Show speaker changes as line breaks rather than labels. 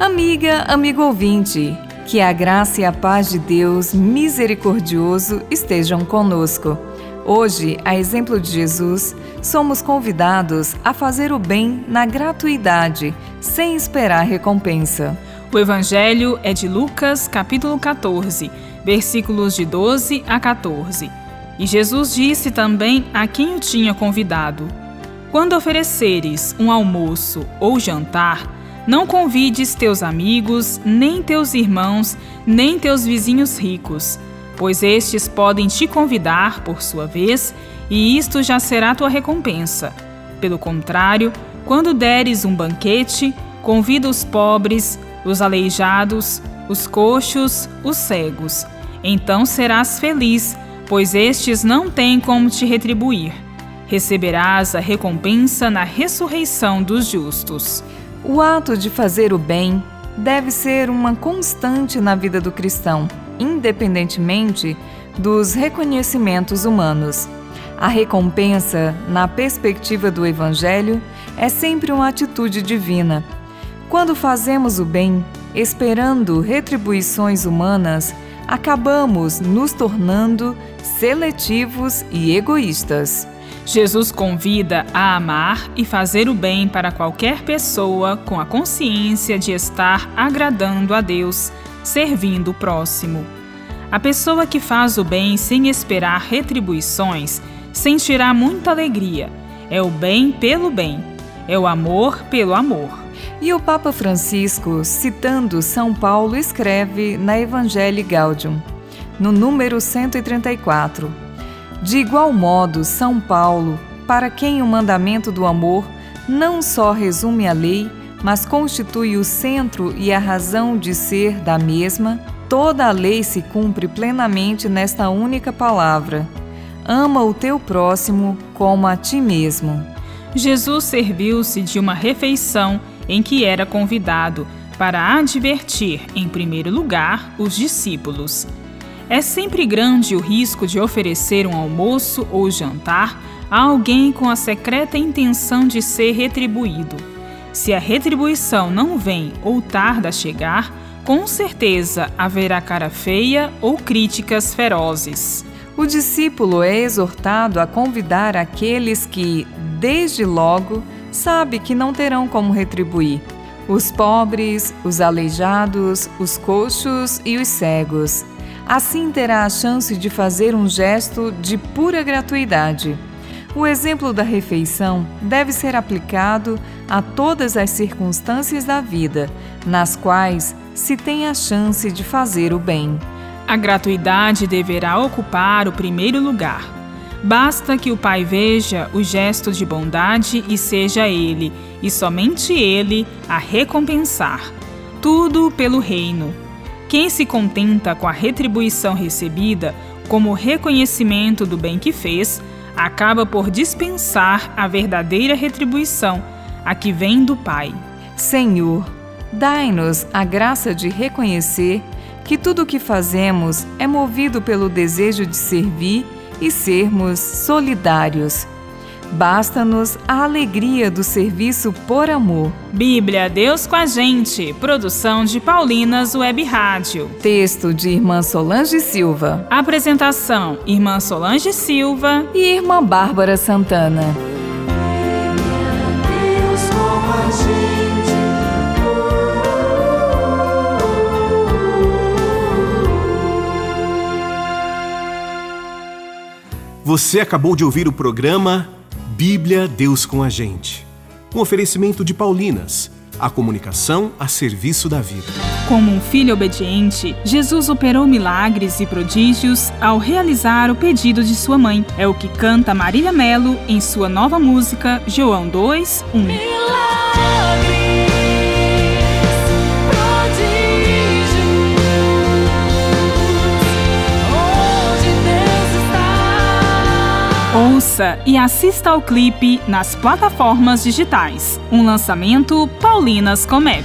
Amiga, amigo ouvinte, que a graça e a paz de Deus misericordioso estejam conosco. Hoje, a exemplo de Jesus, somos convidados a fazer o bem na gratuidade, sem esperar recompensa.
O Evangelho é de Lucas, capítulo 14, versículos de 12 a 14. E Jesus disse também a quem o tinha convidado: Quando ofereceres um almoço ou jantar, não convides teus amigos, nem teus irmãos, nem teus vizinhos ricos, pois estes podem te convidar por sua vez, e isto já será tua recompensa. Pelo contrário, quando deres um banquete, convida os pobres, os aleijados, os coxos, os cegos. Então serás feliz, pois estes não têm como te retribuir. Receberás a recompensa na ressurreição dos justos.
O ato de fazer o bem deve ser uma constante na vida do cristão, independentemente dos reconhecimentos humanos. A recompensa, na perspectiva do Evangelho, é sempre uma atitude divina. Quando fazemos o bem, esperando retribuições humanas, acabamos nos tornando seletivos e egoístas.
Jesus convida a amar e fazer o bem para qualquer pessoa com a consciência de estar agradando a Deus, servindo o próximo. A pessoa que faz o bem sem esperar retribuições sentirá muita alegria. É o bem pelo bem, é o amor pelo amor.
E o Papa Francisco, citando São Paulo, escreve na Evangelii Gaudium, no número 134. De igual modo, São Paulo, para quem o mandamento do amor não só resume a lei, mas constitui o centro e a razão de ser da mesma, toda a lei se cumpre plenamente nesta única palavra: ama o teu próximo como a ti mesmo.
Jesus serviu-se de uma refeição em que era convidado para advertir, em primeiro lugar, os discípulos é sempre grande o risco de oferecer um almoço ou jantar a alguém com a secreta intenção de ser retribuído. Se a retribuição não vem ou tarda a chegar, com certeza haverá cara feia ou críticas ferozes.
O discípulo é exortado a convidar aqueles que, desde logo, sabe que não terão como retribuir: os pobres, os aleijados, os coxos e os cegos. Assim terá a chance de fazer um gesto de pura gratuidade. O exemplo da refeição deve ser aplicado a todas as circunstâncias da vida, nas quais se tem a chance de fazer o bem.
A gratuidade deverá ocupar o primeiro lugar. Basta que o Pai veja o gesto de bondade e seja Ele, e somente Ele, a recompensar. Tudo pelo Reino quem se contenta com a retribuição recebida como reconhecimento do bem que fez, acaba por dispensar a verdadeira retribuição, a que vem do Pai.
Senhor, dai-nos a graça de reconhecer que tudo o que fazemos é movido pelo desejo de servir e sermos solidários. Basta-nos a alegria do serviço por amor.
Bíblia Deus com a gente. Produção de Paulinas Web Rádio.
Texto de Irmã Solange Silva.
Apresentação: Irmã Solange Silva
e Irmã Bárbara Santana.
Você acabou de ouvir o programa Bíblia Deus com a gente. Um oferecimento de Paulinas, a comunicação a serviço da vida.
Como um filho obediente, Jesus operou milagres e prodígios ao realizar o pedido de sua mãe. É o que canta Marília Melo em sua nova música João 2, E assista ao clipe nas plataformas digitais. Um lançamento Paulinas Comep.